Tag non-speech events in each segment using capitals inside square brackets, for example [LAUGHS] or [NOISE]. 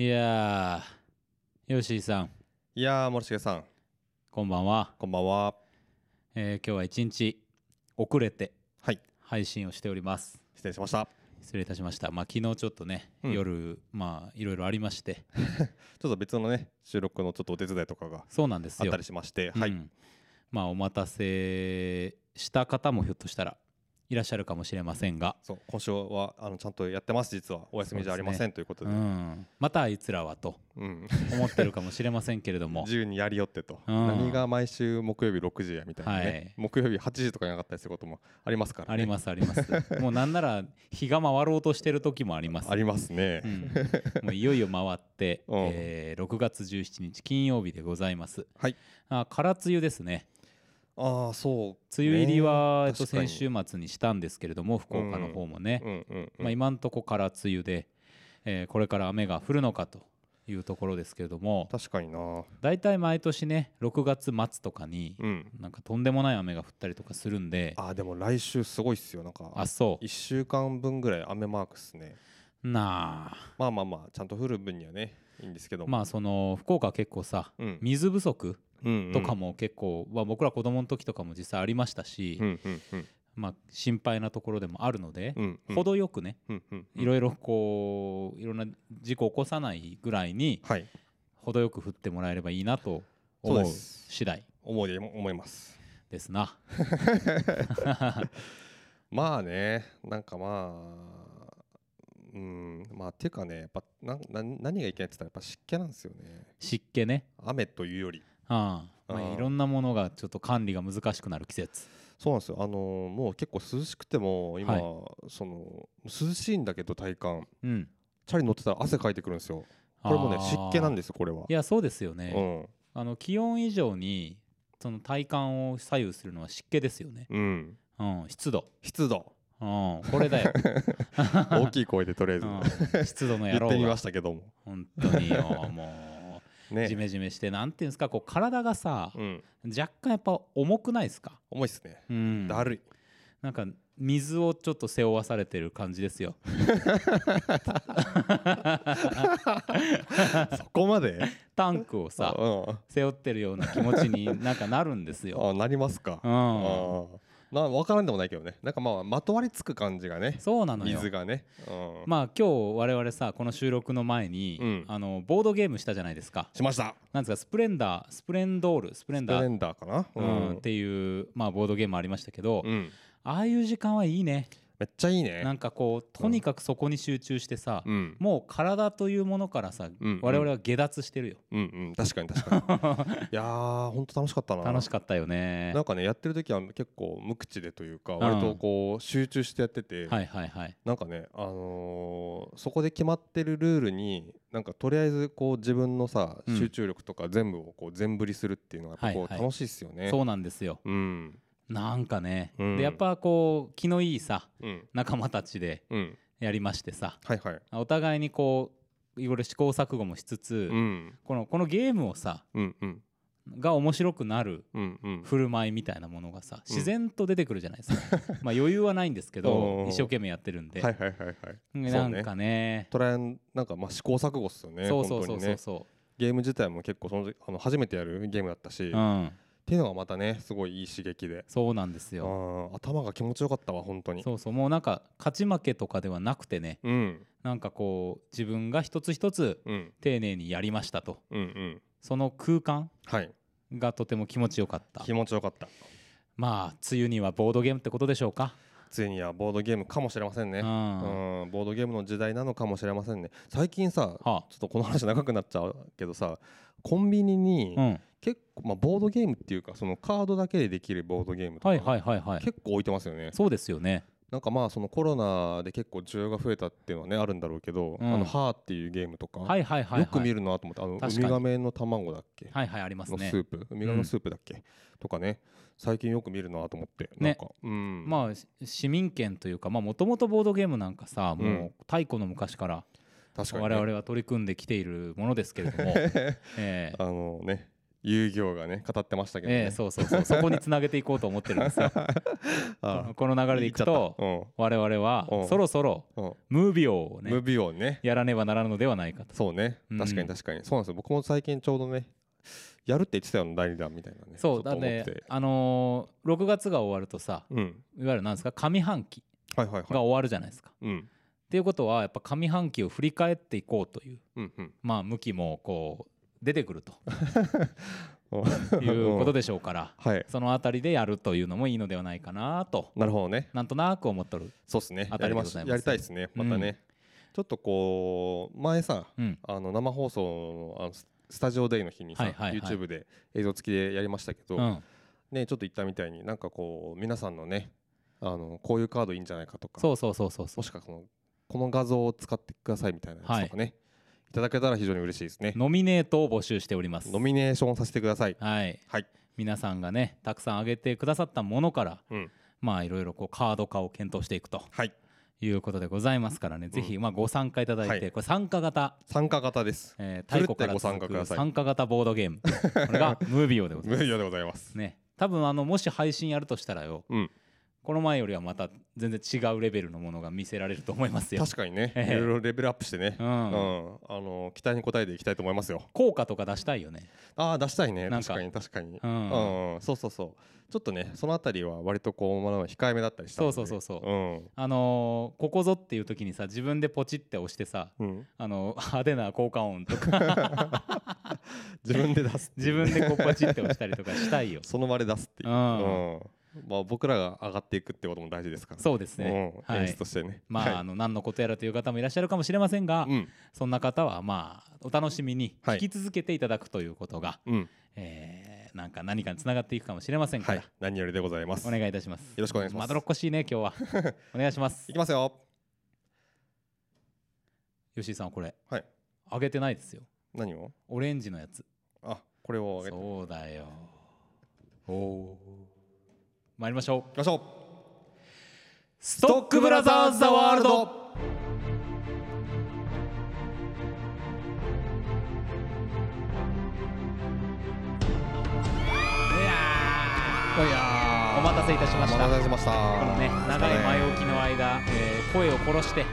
いやー、ヨッシーさん、いやー森重さん。こんばんは。こんばんは。えー今日は一日遅れてはい。配信をしております。失礼しました。失礼いたしました。まあ昨日ちょっとね、うん。夜まあいろいろありまして、[LAUGHS] ちょっと別のね収録のちょっとお手伝いとかがそうなんですよ。あった。りしましてはい、うん。まあお待たせした方もひょっとしたらいらっしゃるかもしれませんが、そう今週はあのちゃんとやってます実は。お休みじゃありませんということうでん、またあいつらはと。うん。思ってるかもしれませんけれども。[LAUGHS] 自由にやりよってと、うん。何が毎週木曜日6時やみたいなね、はい。木曜日8時とかになかったりすることもありますから、ね、ありますあります。[LAUGHS] もうなんなら日が回ろうとしてる時もあります。ありますね、うん、もういよいよ回って、うん。えー6月17日金曜日でございます。はい。あ、空梅雨ですね。ああそう。梅雨入りは、えっと、先週末にしたんですけれども、福岡の方もね。まあ、今んとこ空梅雨で、えーこれから雨が降るのかというところですけれども、確かにな。大体毎年ね、6月末とかに、うん。なんかとんでもない雨が降ったりとかするんで、あーでも来週すごいっすよ。なんかあ、そ1週間分ぐらい雨マークっすね。う。なあ。まあまあまあちゃんと降る分にはねいいんですけども。まあその福岡は結構さ、うん。水不足とかも結構、まあ、僕ら子供の時とかも実際ありましたし、まあ、心配なところでもあるので、程よくねいろいろこういろんな事故を起こさないぐらいにはい。程よく降ってもらえればいいなと思う次第。思い思います。ですな。[LAUGHS] まあねなんかまあうんまあっていうかねやっぱなんな何がいけないって言ったらやっぱ湿気なんですよね。湿気ね、雨というよりああまあ、いろんなものがちょっと管理が難しくなる季節。そうなんですよ。あのーもう結構涼しくても今、はい。その涼しいんだけど体感。うん、チャリ乗ってたら汗かいてくるんですよ。これもね湿気なんですよこれは。いやそうですよね、うん。あの気温以上にその体感を左右するのは湿気ですよね、うん。うん、湿度、湿度。うん、これだよ、[LAUGHS] 大きい声でとりあえず。うん、湿度の野郎言ってみまがしたけども。本当によもうね。ジメジメしてなんていうんですかこう体がさうん。若干やっぱ重くないですか、重いっすね。うん、だるい。なんか水をちょっと背負わされてる感じですよ。[LAUGHS] そこまで？タンクをさうん。背負ってるような気持ちになんかなるんですよ、あなりますか。うん、あな分からんでもないけどね。なんかまあまとわりつく感じがねそうなのよ。水がね。うん。まあ今日我々さこの収録の前に、うん。あのボードゲームしたじゃないですか。しました。なんですかスプレンダースプレンドールスプレンダー。スプレンダーかな？ううん、っていう、まあ、ボードゲームありましたけど、うん。ああいう時間はいいねめっちゃいいね。なんかこうとにかくそこに集中してさ、うん。もう体というものからさ、うん我々は下脱してるよ。うんうん。確かに確かに。[LAUGHS] いやーほんと楽しかったな。楽しかったよね。なんかねやってる時は結構無口でというか割とこう集中してやっててはいはいはい。なんかねあのーそこで決まってるルールになんかとりあえずこう自分のさうん。集中力とか全部をこう全振りするっていうのはいはい。う楽しいっすよね。そうなんですよ。うんなんかね、うん。でやっぱこう気のいいさうん。仲間たちでうん。やりましてさはいはい。お互いにこういろいろ試行錯誤もしつつ、うん。このこのゲームをさうんうん。が面白くなる振る舞いみたいなものがさうん。自然と出てくるじゃないですか、[LAUGHS] まあ余裕はないんですけおどー。一生懸命やってるんで、はいはいはいはい。なんかね。トライアンなんかまあ試行錯誤っすよね。そうそうそうそうそゲーム自体も結構そのあの初めてやるゲームだったし、う、うっん、ていうのがまたねすごいいい刺激で。そうなんですあよー頭が気持ちよかったわ本当に。そうそうもうなんか勝ち負けとかではなくてねうん。なんかこう自分が一つ一つうん。丁寧にやりましたと。うんうん。その空間はい。がとても気持ちよかった。気持ちよかった。まあ梅雨にはボードゲームってことでしょうか。ついにはボードゲームかもしれませんね。うん。うんボードゲームの時代なのかもしれませんね。最近さはあ。ちょっとこの話長くなっちゃうけどさコンビニにうん結構まあボードゲームっていうかそのカードだけでできるボードゲームとはいかはいはいはい。結構置いてますよね。そうですよね。なんかまあそのコロナで結構需要が増えたっていうのはねあるんだろうけど、うん。あのハーっていうゲームとか、はいはいはいはい。よく見るなと思ってあのウミガメの卵だっけ、はいはいありますね。のスープ？ウミガメのスープだっけ、とかね。最近よく見るなと思ってなんか、うん。まあし市民権というかもともとボードゲームなんかさもうん。う太古の昔から確かに、ね、我々は取り組んできているものですけれども。[LAUGHS] ええ。あのね遊戯王がね語ってましたけどね、ええそうそうそう。そこにつなげていこうと思ってるんですよ。[LAUGHS] あこの流れでいくとうん我々はうん。そろそろうん。ムービーをねムービー王ね。やらねばならぬのではないかと。そうね。うん。確かに確かに、そうなんですよ。僕も最近ちょうどねやるって言ってたよ第2弾みたいなねそうだねあのー6月が終わるとさうん。いわゆるなんですか上半期はいはいはい。が終わるじゃないですか。うん。っていうことはやっぱ上半期を振り返っていこうといううんうん。まあ向きもこう出てくると。う [LAUGHS] んいうことでしょうから。はい。そのあたりでやるというのもいいのではないかなと。なるほどね。なんとなく思っとる。そうっすね。あたやりでございます。しやりたいですねまたね、ちょっとこう前さうん。あの生放送のあのススタジオデイの日にさ、はいはいはい。YouTube で映像付きでやりましたけど、うん、ねちょっと言ったみたいになんかこう皆さんのねあのこういうカードいいんじゃないかとかそうそうそうそうそう。もしくはこのこの画像を使ってくださいみたいなやつとかね、い、ただけたら非常に嬉しいですね。ノミネートを募集しております。ノミネーションさせてください。はい、はい。皆さんがねたくさん挙げてくださったものからうん。まあいろいろこうカード化を検討していくとはい。いうことでございますからね、ぜひまあご参加いただいて、はい。これ参加型、参加型です。えー、太古からご参加続くください。参加型ボードゲーム。これがムービーオでございま無料でございますす。ね。多分あのもし配信やるとしたらよ。うんこの前よりはまた全然違うレベルのものが見せられると思いますよ。確かにね、ええ。いろいろレベルアップしてね、ううん。んあの期待に応えていきたいと思いますよ。効果とか出したいよね。ああ出したいね。なんか。確かに確かに、ううん。んうん。そうそうそう。ちょっとねそのあたりは割とこうまだ控えめだったりしたそうそうそうそう。うん。あのーここぞっていう時にさ自分でポチって押してさうん、あの派手な効果音とか。[LAUGHS] 自分で出す自う。[LAUGHS] 分でこうポチって押したりとかしたいよ。[LAUGHS] その場で出すっていう、うん。うんまあ、僕らが上がっていくってことも大事ですからそうですね、はい。出としてね。まあ,、あの何のことやらという方もいらっしゃるかもしれませんが、うん。そんな方はまあお楽しみにはい。聞き続けていただくということが、うん。えーなんか何かにつながっていくかもしれませんから、はい。何よりでございます。お願いいたします。よろしくお願いします。まどろっこしいね今日は。[LAUGHS] お願いします。いきますよ。吉井さんこれ。はい。あげてないですよ。何を？オレンジのやつ。あこれをそうだよ。おお参りましょう。ましょう。ストックブラザーズ・ザ・ワールド。いやお待たせいたしました。お待たせしました。このね長い前置きの間、えー声を殺して、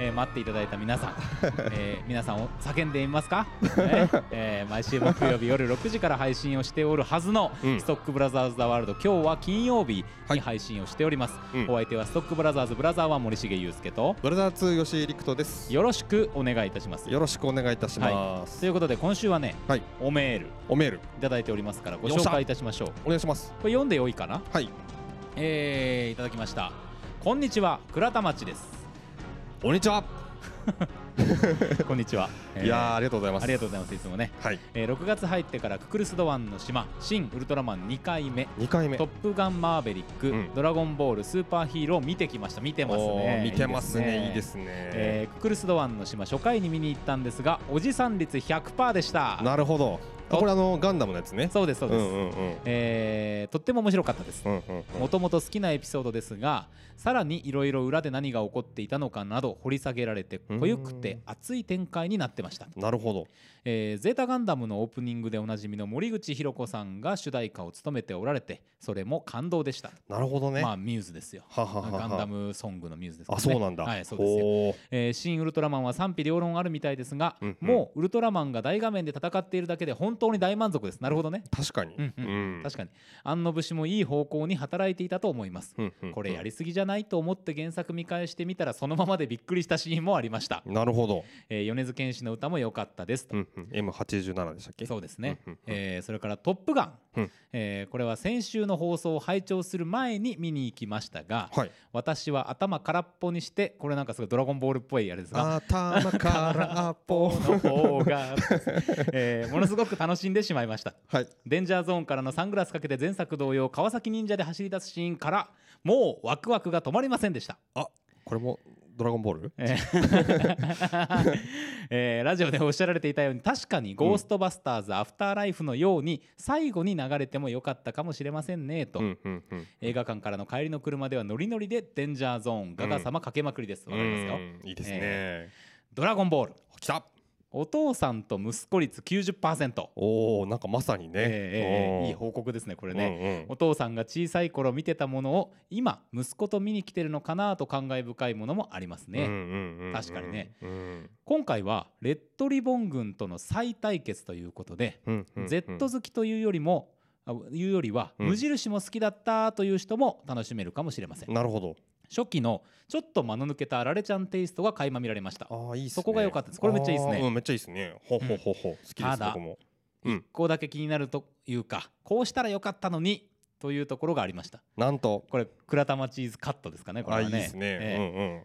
えー待っていただいた皆さん、[LAUGHS] えー皆さんを叫んでみますか、ね [LAUGHS] えー毎週木曜日夜6時から配信をしておるはずの、うん。ストックブラザーズ・ザ・ワールド。今日は金曜日はい。に配信をしております、うん。お相手はストックブラザーズブラザーは森重裕介とブラザー2吉井陸斗です。よろしくお願いいたします。よろしくお願いいたします。ということで今週はねはい。おメールいおメール。ただいておりますからご紹介いたしましょう。お願いします。これ読んでよいかな？はい。えー、いただきました。こんにちは。倉田町ですこんにちは。[LAUGHS] こんにちは、えーいやーありがとうございます。ありがとうございます。いつもね、はい。えー6月入ってからククルス・ドワンの島新ウルトラマン2回目。2回目。トップガンマーヴェリック、うん。ドラゴンボールスーパーヒーロー見てきました。見てますおねー見てますね。いいですすね。ねえーククルス・ドワンの島初回に見に行ったんですがおじさん率100%でした。なるほど。あこれあのガンダムのやつね。そうですそうです、うんうんうん。えーとっても面白かったです。もともと好きなエピソードですがさらにいろいろ裏で何が起こっていたのかなど掘り下げられて濃ゆくて熱い展開になってました、なるほど。えーゼータガンダムのオープニングでおなじみの森口博子さんが主題歌を務めておられてそれも感動でした、なるほどね。まあミューズですよ。はははは。ガンダムソングのミューズですからあねそうなんだ。はいそうですよ。えー新ウルトラマンは賛否両論あるみたいですが、うんうん。もうウルトラマンが大画面で戦っているだけで本当に大満足です。なるほどね。確かに。うんうん。うん。確かに。安野節もいい方向に働いていたと思います。うんうんこれやりすぎじゃないと思って原作見返してみたらそのままでびっくりしたシーンもありました、なるほど。えー米津玄師の歌も良かったですと、うん。うん M87 でしたっけ？そうですね、うんうんうん。えーそれから「トップガン」うん。えーこれは先週の放送を拝聴する前に見に行きましたがはい。私は頭空っぽにしてこれなんかすごい「ドラゴンボール」っぽいあれですが。[LAUGHS] 頭からアポの方が、えーものすごく楽しんでしまいました。はい。デンジャーゾーンからのサングラスかけて前作同様川崎忍者で走り出すシーンからもうワクワクが止まりませんでした。あこれもドラゴンボール？えー。[LAUGHS] えーラジオでおっしゃられていたように確かに「ゴーストバスターズ・アフターライフ」のように最後に流れてもよかったかもしれませんねと、うんうんうん。映画館からの帰りの車ではノリノリでデンジャーゾーンガガ様かけまくりです。わかりますようん。いいですね。ドラゴンボール。来たお父さんと息子率90%、おおなんかまさにね、ええええいいうん報告ですねこれうね、んうん。お父さんが小さい頃見てたものを今息子と見に来てるのかなと感慨深いものもありますね、うんうんうんうん。確かにね。うん。今回はレッドリボン軍との再対決ということで、うんうんうん。Z 好きというよりもあいうよりはうん無印も好きだったという人も楽しめるかもしれません、なるほど初期のちょっと間の抜けたあられちゃんテイストが垣間見られました。ああいいっすね。そこが良かったです。これめっちゃいいっすね。うんめっちゃいいっすね。ほほほほ好きですただ僕も。うん。一個だけ気になるというかこうしたらよかったのにというところがありました。なんと。これ倉玉チーズカットですかねこれあはいねいですね。ええうんうん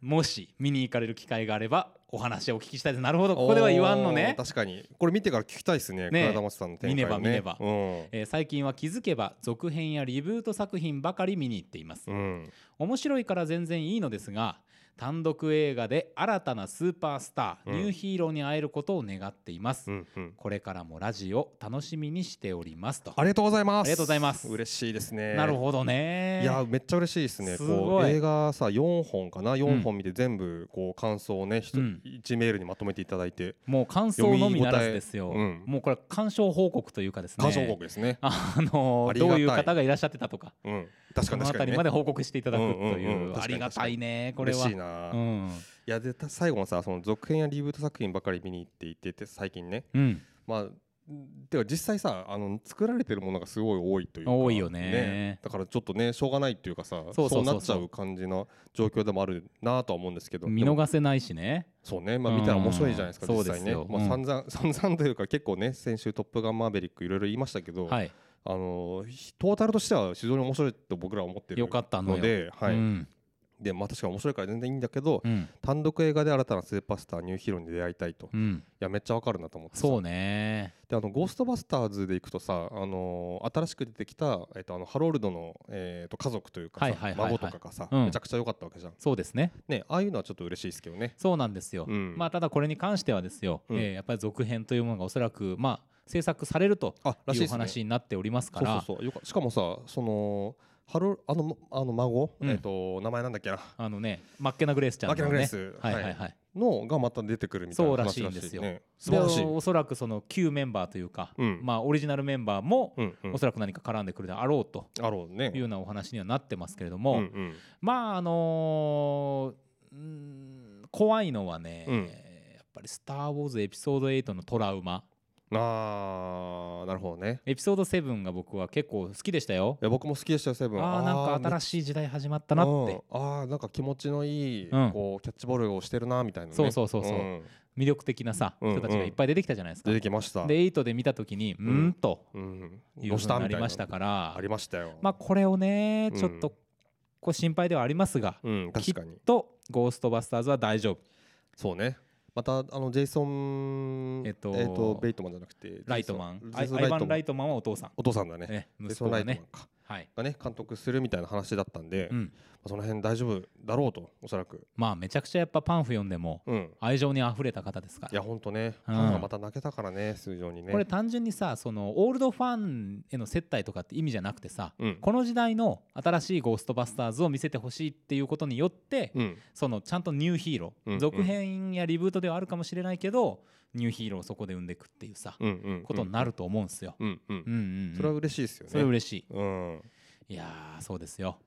もし見に行かれる機会があればお話をお聞きしたいです。なるほど。ここでは言わんのね。確かに。これ見てから聞きたいですねね倉田町さんの展開をね。見ねば見ねえー最近は気づけば続編やリブート作品ばかり見に行っています。うんうん。面白いから全然いいのですが単独映画で新たなスーパースター、うん。ニューヒーローに会えることを願っています、うんうん。これからもラジオ楽しみにしておりますと。ありがとうございます。ありがとうございます。嬉しいですね。なるほどね。いやめっちゃ嬉しいですね。こう映画さ4本かな？4本見て全部こう感想をね一うん。1メールにまとめていただいて。もう感想のみならずですよ、うん。もうこれ鑑賞報告というかですね。感想報告ですね。あのありがたい。どういう方がいらっしゃってたとか。うん確かに確かにね。たりまで報告していただくという。ありがたいねこれは。嬉しいな。うん。いやでた最後のさその続編やリブート作品ばかり見に行っていてて最近ね。うん。まあてか実際さあの作られてるものがすごい多いというか多いよね。だからちょっとねしょうがないっていうかさそうなっちゃう感じの状況でもあるなとは思うんですけど。見逃せないしね。そうね。まあ見たら面白いじゃないですかうん。実際ね。そうですよ。まあ散々散々というか結構ね先週「トップガンマーヴェリック」いろいろ言いましたけどはいあのトータルとしては非常に面白いと僕らは思ってるよかったのではい。うん。でまあ確かに面白いから全然いいんだけどうん。単独映画で新たなスーパースターニューヒーローに出会いたいと。いうん。やめっちゃわかるなと思ってさ。そうね。であのゴーストバスターズでいくとさ、あのー新しく出てきた、えっとあのハロルドの、えー、と家族というか孫とかがさ、うん。めちゃくちゃ良かったわけじゃん。そうですね。ねああいうのはちょっと嬉しいですけどね。そうなんですよ、うん。まあただこれに関してはですよ、うん。えーやっぱり続編というものがおそらくまあ制作されるというですね。話になっておりますから。そうそうそう。しかもさそのハロあのあの孫、うん。えっ、と名前なんだっけな？あのねマッケナ・グレースちゃんの、ね、マッケナグレース。はいはいはい、のがまた出てくるみたいなそうらしいんですよ。ね。素晴らしい。でおそらくその旧メンバーというか、うん。まあオリジナルメンバーもうんうん。おそらく何か絡んでくるであろうとあろうね。いうようなお話にはなってますけれどうも、んうん。まああのー怖いのはね、うん。やっぱり「スター・ウォーズ」エピソード8のトラウマあーなるほどね。エピソード7が僕は結構好きでしたよ。いや僕も好きでしたよセブン。ああなんか新ししい時代始まったなって。あーなんか気持ちのいい、うん。こうキャッチボールをしてるなみたいなね。そうそうそうそう。ん。魅力的なさうん人たちがいっぱい出てきたじゃないですか。出てきました。で8で見た時にうーんとうん。いうどうふうになりましたみたいなしたからありましたよまあこれをねうん。ちょっとこう心配ではありますがうん確かに。とゴーストバスターズは大丈夫。そうねまたあのジェイソンえっとベイトマンじゃなくてライトマン。アイバン・ライトマンはお父さん。お父さんだね。ね。ジェイソンライトマンか。はいがね監督するみたいな話だったんで、まうん。あその辺大丈夫だろうとおそらく。まあめちゃくちゃやっぱパンフ読んでもうん。愛情にあふれた方ですから。いやほんとね、うん。ファンがまた泣けたからね数字にね。これ単純にさそのオールドファンへの接待とかって意味じゃなくてさうん。この時代の新しいゴーストバスターズを見せてほしいっていうことによってうん。そのちゃんとニューヒーロー続編やリブートではあるかもしれないけどニューヒーローをそこで生んでいくっていうさうんうんことになると思うんですよ。うんうん、うんうんうん。それは嬉しいですよね。それ嬉しい。うん。いやーそうですよ。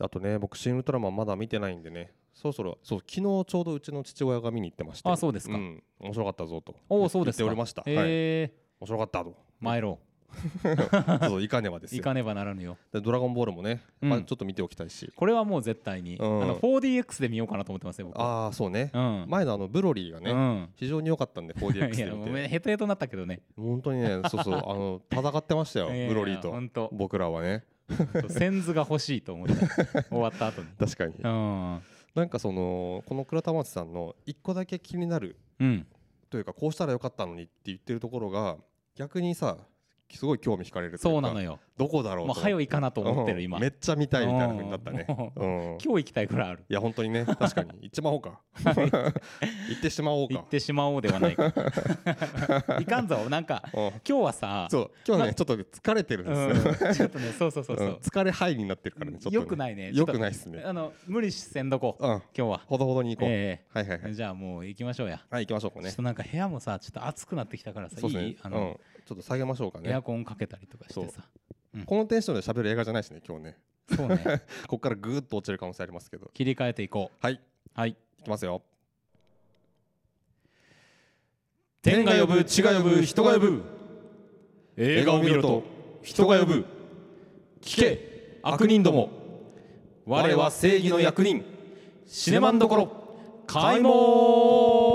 あとね僕「シン・ウルトラマン」まだ見てないんでね。そろそろそう昨日ちょうどうちの父親が見に行ってまして。あそうですか。ん、面白かったぞと。おおそうですか。言っておりました、はい、え面白かったと。ー、参ろ [LAUGHS] そういかねばですう。よいかねばならぬよ。でドラゴンボールもね、うんまあ、ちょっと見ておきたいしこれはもう絶対に、うんあの 4DX で見ようかなと思ってますよ僕。ああそうね、うん。前のあのブロリーがね、うん。非常に良かったんで 4DX いやごで見てめんヘトヘトになったけどね。本当にね [LAUGHS] そうそうあの戦ってましたよブロリーと本当。僕らはねセンズが欲しいと思って [LAUGHS] 終わった後に。確かにうん。なんかそのこの倉田町さんの一個だけ気になるうん。というかこうしたらよかったのにって言ってるところが逆にさすごい興味惹かれるそうなのよ。どこだろうともう早いかなと思ってる今。うんめっちゃ見たいみたいな風になったね。ううん。今日行きたいぐらいある。いや本当にね確かに。[LAUGHS] 行っちまおうか。行ってしまおうか。行ってしまおうではないか。[LAUGHS] いかんぞ。なんかうん。今日はさそう。今日まねちょっと疲れてるんうんです。よちょっとねそうそうそうそう。うん。疲れハイになってるからねちょっとね。よくないね。よくないっすね。あの無理せんどこうん。今日は。ほどほどに行こう。えはいはいはい。えじゃあもう行きましょうや。はい行きましょうかね。ちょっとなんか部屋もさちょっと暑くなってきたからさね。いい？あのうんちょっと下げましょうかエアねコンかけたりとかしてさ。このテンションで喋る映画じゃないですね今日ね。そうね。[LAUGHS] ここからぐーっと落ちる可能性ありますけど。切り替えていこはい。うはい。いきますよ。天が呼ぶ地が呼ぶ人が呼ぶ。映画を見ろと人が呼ぶ。聞け悪人ども。我は正義の役人。シネマンどころ。開門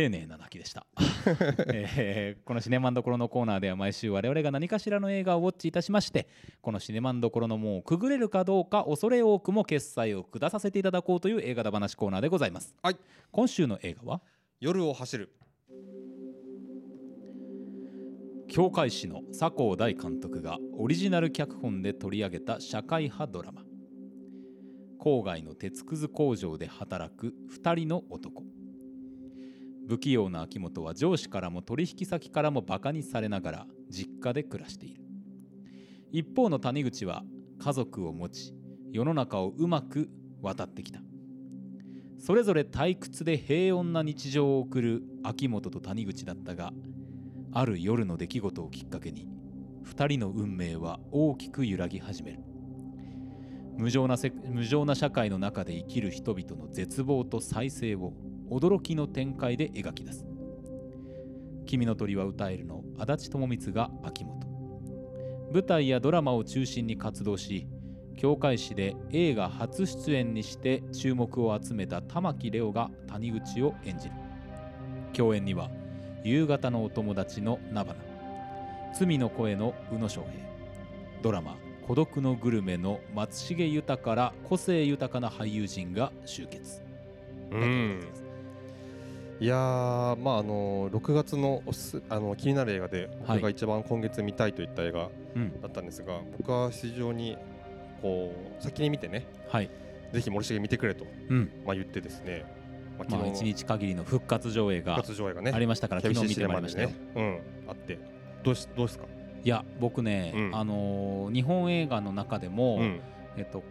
丁寧な泣きでした、[LAUGHS] えーこのシネマンどころのコーナーでは毎週我々が何かしらの映画をウォッチいたしましてこのシネマンどころの門をくぐれるかどうか恐れ多くも決済を下させていただこうという映画だ話コーナーでございます。はい。今週の映画は？夜を走る。教会師の佐藤大監督がオリジナル脚本で取り上げた社会派ドラマ。郊外の鉄くず工場で働く2人の男不器用な秋元は上司からも取引先からもバカにされながら実家で暮らしている。一方の谷口は家族を持ち世の中をうまく渡ってきた。それぞれ退屈で平穏な日常を送る秋元と谷口だったがある夜の出来事をきっかけに2人の運命は大きく揺らぎ始める。無情な無情な社会の中で生きる人々の絶望と再生を驚きの展開で描き出す「君の鳥は歌える」の足立智光が秋元。舞台やドラマを中心に活動し教会誌で映画初出演にして注目を集めた玉木レオが谷口を演じる。共演には夕方のお友達の菜花。罪の声の宇野昌平。ドラマ「孤独のグルメ」の松重豊から個性豊かな俳優陣が集結。うん。いやーまああの6月のおすあの気になる映画ではい。僕が一番今月見たいといった映画うん。だったんですが、僕は非常にこう先に見てねはい。ぜひ森重見てくれと、うん。まあ、言ってですね、まあ、まあ一日限りの復活上映が復活上映がねありましたから昨日見てまいりましたよ、ね、うん、あってどうしどうですか、いや僕ね、うん。あのー日本映画の中でも、うん、えっと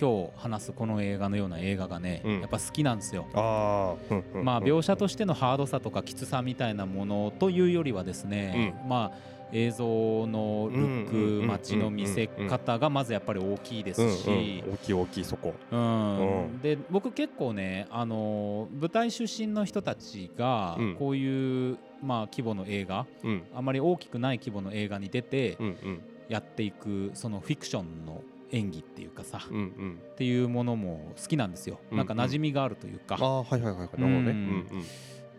今日話すこの映画のような映画がね、うん。やっぱ好きなんですよ。あまあ、描写とししてのハードさとかきつさみたいなものというよりはですね、まあ映像のルッうんうんうんうんク街の見せ方がまずやっぱり大きいですし、うんうん、大きい大きいそこ、うん。うん。で僕結構ね、あの舞台出身の人たちがうん。こういう、まあ、規模の映画うん。あまり大きくない規模の映画に出てうんうん。やっていくそのフィクションの演技っていうかさ、うんうん。っていうものも好きなんですよ、うんなんか馴染みがあるというか、ああはいはいはいはい。なるほどね、ううんん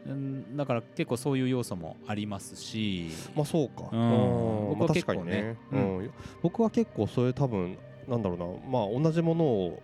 うん、うんだから結構そういう要素もありますし、まあそうか、うん。うんまあ、僕は結確かにね。構ね、うん。僕は結構それ多分なんだろうな。まあ同じものを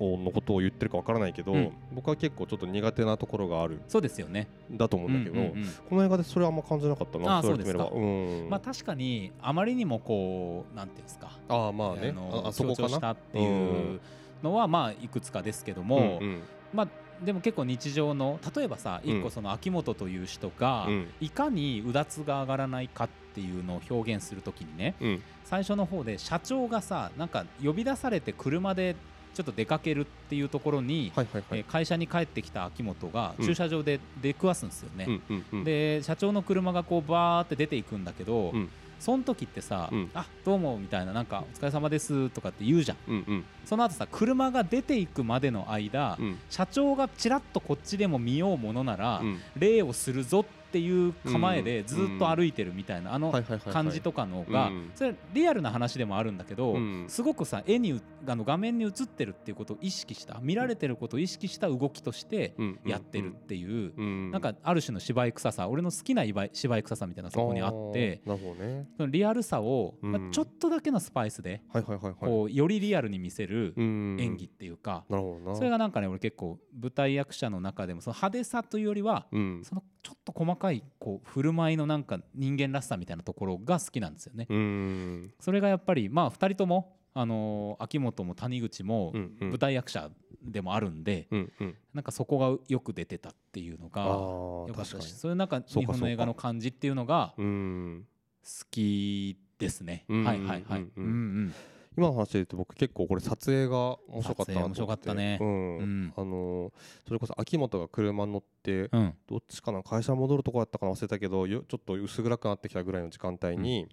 のことを言ってるかわからないけど、うん。僕は結構ちょっと苦手なところがある。そうですよね。んだと思うんだけど、うんうんうん。この映画でそれはあんま感じなかったなあー言われてみればそううん。まあ確かにあまりにもこうなんていうんですか、ああまあね。のああそこかしたっていうのはまあいくつかですけども、うん。まあでも結構日常の例えばさうん。一個その秋元という人が、うん。いかにうだつが上がらないかっていうのを表現するときにねうん。最初の方で社長がさなんか呼び出されて車でちょっと出かけるっていうところに、はいはいはい。えー会社に帰ってきた秋元がうん。駐車場で出くわすんですよね。うんうんうん。で社長の車がこうバーって出ていくんだけど、うん。その時ってさ「うんあどうも」みたいななんか「お疲れ様です」とかって言うじゃん。うんうんその後さ車が出ていくまでの間、うん。社長がちらっとこっちでも見ようものなら、うん。礼をするぞってっていう構えでずっと歩いてるみたいなあの感じとかのがうん。それリアルな話でもあるんだけどうん。すごくさ絵にうあの画面に映ってるっていうことを意識した見られてることを意識した動きとしてうん。やってるっていううん。なんかある種の芝居臭さ俺の好きな芝居臭さみたいなそこにあってそのリアルさをちょっとだけのスパイスでこうよりリアルに見せるうん。演技っていうかそれがなんかね俺結構舞台役者の中でもその派手さというよりはうん。そのちょっと細かいこう振る舞いのなんか人間らしさみたいなところが好きなんですよね。うん。それがやっぱりまあ2人ともあのー秋元も谷口も舞台役者でもあるんでうんうん。なんかそこがよく出てたっていうのがあよかったしそういうなんか日本の映画の感じっていうのがうん。好きですね。うん。はいはいはい。ううんんうん今の話で言うと僕結構これ撮影が面白かったなと面白かったね。うん。うん。あのーそれこそ秋元が車に乗ってうん。どっちかな会社戻るとこだったかな忘れたけどよちょっと薄暗くなってきたぐらいの時間帯に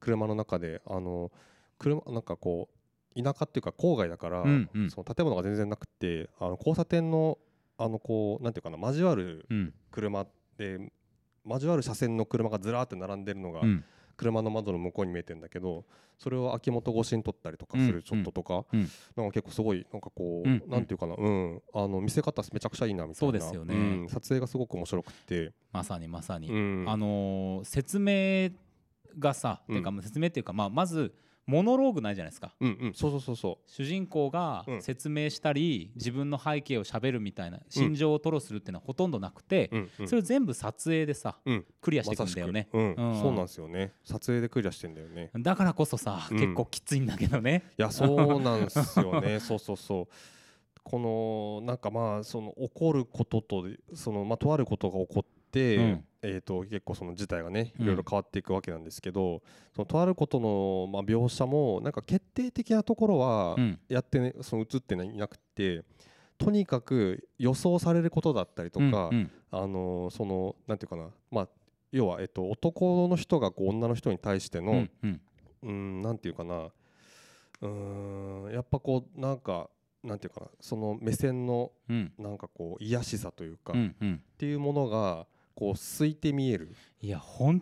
車の中であの車なんかこう田舎っていうか郊外だから、うんうん。その建物が全然なくてあの交差点のあのこうなんていうかな交わるうん。車で交わる車線の車がずらーって並んでるのがうん車の窓の向こうに見えてんだけどそれを秋元越しに撮ったりとかするショットとか、なんか結構すごいなんかこう、うんなんていうかな、うん、あの見せ方めちゃくちゃいいなみたいな。そうですよね。うん。撮影がすごく面白くて、まさにまさに。うん、あのー説明がさ、うん。てか説明っていうか、まあ、まずモノローグないじゃないですか。うんうん。そうそうそうそ主人公がうん。説明したり、自分の背景をしゃべるみたいな心情を吐露するっていうのはほとんどなくて、う、うんうん、それを全部撮影でさ、うん。クリアしていくんだよね、うん。うん。そうなんですよね。撮影でクリアしてんだよね。だからこそさ、うん。結構きついんだけどね。いやそうなんですよね。[LAUGHS] そうそうそう。このなんかまあその起こることとそのまあとあることが起こって、うんえー、と結構その事態がねうん。いろいろ変わっていくわけなんですけど、そのとあることのまあ描写もなんか決定的なところはうん。やってねその映っていなくてとにかく予想されることだったりとか、うんあのーそのなんていうかなまあ要は、えっと、男の人がこう女の人に対しての、うんうん。うんなんていうかなうーんやっぱこうなんかなんていうかなその目線のうん。なんかこう癒しさというか、っうんうん。ていうものがこう空いて見える、いやほん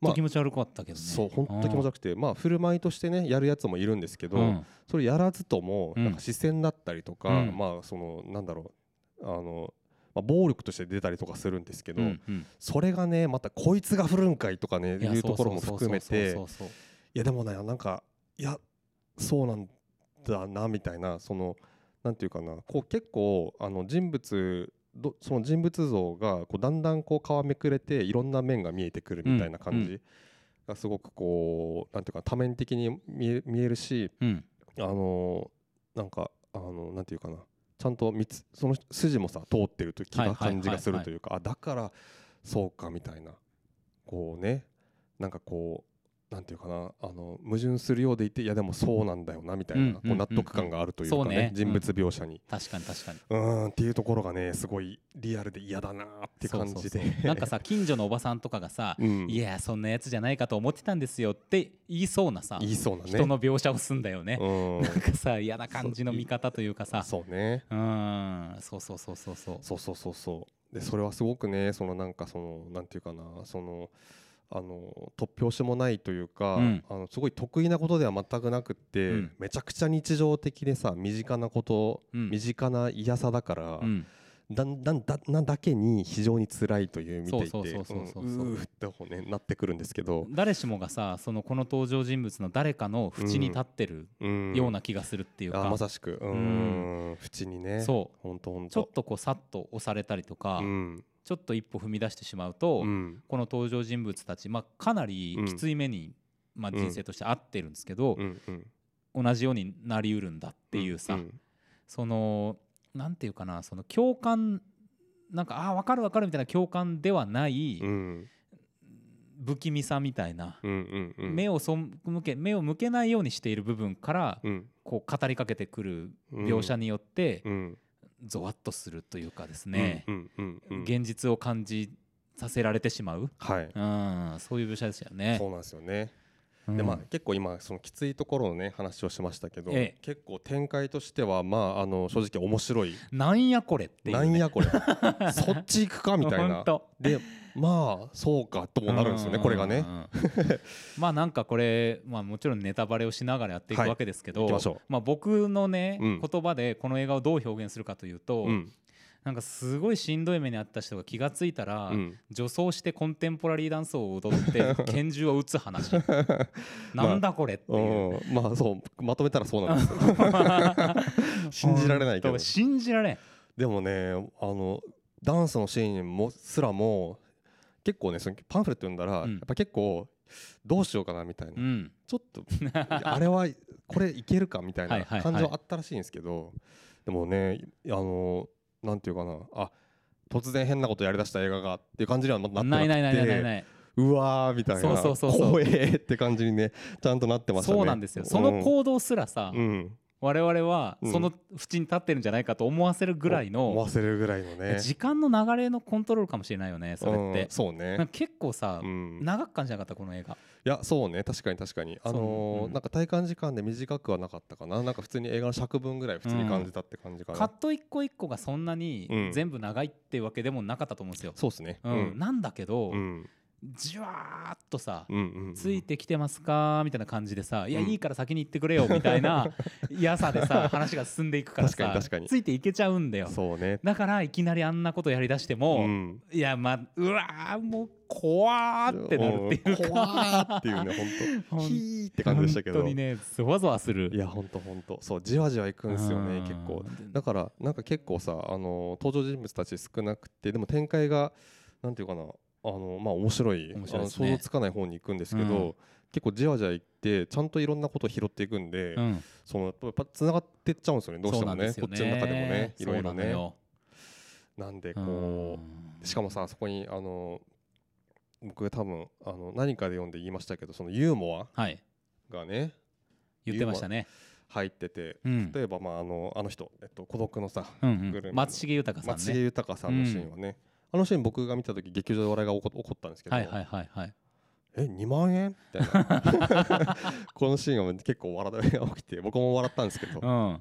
まあと気持ち悪かったけどね、そう本当気持ち悪くて。まあ振る舞いとしてねやるやつもいるんですけど、うん。それやらずともうん。なんか視線だったりとか、うん。まあそのなんだろうあの、まあ、暴力として出たりとかするんですけど、うんうん。それがねまたこいつが振るんかいとかねいうところも含めていやでもねなんかいやそうなんだなみたいなそのなんていうかなこう結構あの人物どその人物像がこうだんだんこう皮めくれていろんな面が見えてくるみたいな感うん。じがすごくこうなんていうか多面的に見え見えるしうん。あのなんかあのなんていうかな。ちゃんとその筋もさ通ってるという気が感じがするというかあだからそうかみたいな。こうね。なんかこうなんていうかなあの矛盾するようでいていやでもそうなんだよなみたいうんなこう納得感があるというかねね。人物描写に。確かに確かに。うーんっていうところがねすごいリアルで嫌だなって感じで。なんかさ近所のおばさんとかがさ、うん。いやそんなやつじゃないかと思ってたんですよって言いそうなさ言いそうなね。人の描写をすんだよね、うん。なんかさ嫌な感じの見方というかさ。そうね。うん。そうそうそうそうそう。そうそうそうそう。でそれはすごくねそのなんかそのなんていうかなそのあの突拍子もないというか、うん。あのすごい得意なことでは全くなくって、うん。めちゃくちゃ日常的でさ身近なこと、うん。身近な嫌さだから、うん。だんだんだなだけに非常に辛いという見ていてそうそうーってねなってくるんですけど、誰しもがさそのこの登場人物の誰かの縁に立ってるうん。ような気がするっていうか、あまさしく。うん。縁にね。そう。ちょっとこうさっと押されたりとか、うんちょっと一歩踏み出してしまうと、うん。この登場人物たち、まあ、かなりきつい目に、まあ、人生として合ってるんですけど、うんうん。同じようになりうるんだっていうさ、んそのなんていうかなその共感なんかあ分かる分かるみたいな共感ではないうん。不気味さみたいな、うんうんうん。目をそ向け目を向けないようにしている部分から、うん。こう語りかけてくる描写によって、うんゾワッとするというかですね、現実を感じさせられてしまう、はい。うん、そういう描写ですよね。そうなんですよねでまあうん結構今そのきついところのね話をしましたけど、ええ。結構展開としてはまああの正直面白い、なんやこれっていう、ね、なんやこれ。[LAUGHS] そっち行くかみたいほなでまあそうかともなるんですよねこれがねうんうん。うん [LAUGHS] まあなんかこれ、まあ、もちろんネタバレをしながらやっていくはいわけですけど、行きましょまあ、僕のね、うん。言葉でこの映画をどう表現するかというと、うんなんかすごいしんどい目にあった人が気がついたら、うん。女装してコンテンポラリーダンスを踊って [LAUGHS] 拳銃を撃つ話。[LAUGHS] なんだこれっていう。うん。まあそう。まとめたらそうなんですよ。[LAUGHS] 信じられないけど。信じられん。でもねあのダンスのシーンもすらも結構ねそのパンフレット読んだら、うん。やっぱ結構どうしようかなみたいな、うん。ちょっとあれはこれいけるかみたいはいはいはい。な感情あったらしいんですけど、でもねあのなんていうかな。あ突然変なことやりだした映画がっていう感じにはなってないないないないないうわーみたいな。そうそうそうそう。怖えーって感じにねちゃんとなってましたね。そうなんですよ。その行動すらさ、うん、うん我々はうん。その縁に立ってるんじゃないかと思わせるぐらいの、思わせるぐらいのね。時間の流れのコントロールかもしれないよねそれって。うん、そうね。か結構さ、うん。長く感じなかったこの映画。いやそうね。確かに確かに。あのなんか体感時間で短くはなかったかな。なんか普通に映画の尺分ぐらい普通に感じたって感じかな、カット一個一個がそんなにうん。全部長いっていうわけでもなかったと思うんですよ、そうですね。うん。なんだけど、うんじわーっとさ、うんうんうん。ついてきてますかみたいな感じでさ、いやうん。いいから先に行ってくれよみたいな [LAUGHS] 嫌さでさ話が進んでいくからさついていけちゃうんだよ。そうね。だからいきなりあんなことやりだしても、うん。いやまあうわーもう怖ーってなるっていうかん怖ーっていうね本当ヒーって感じでしたけど。本当にねゾワゾワする。いや本当本当。そうじわじわいくんですよねうん。結構。だからなんか結構さあの登場人物たち少なくてでも展開がなんていうかなあのまあ面白い。想像つかない方に行くんですけど、うん。結構じわじわいってちゃんといろんなことを拾っていくんで、うん。そのやっぱつながってっちゃうんですよね。どうしてもね。そうなんですよこっちの中でもねいろいろね。なんでうこうしかもさそこにあの僕が多分あの何かで読んで言いましたけどそのユーモはい。アがね言ってましたね。入っててうん。例えばまああのあの人、えっと、孤独のさうんうん。松重豊さん松重ね豊さんのシーンはね、あのシーン僕が見た時劇場で笑いが起こ起こったんですけど、はいはいはいはい。え2万円？みたいな。[LAUGHS] このシーンは結構笑いが起きて僕も笑ったんですけど、うん。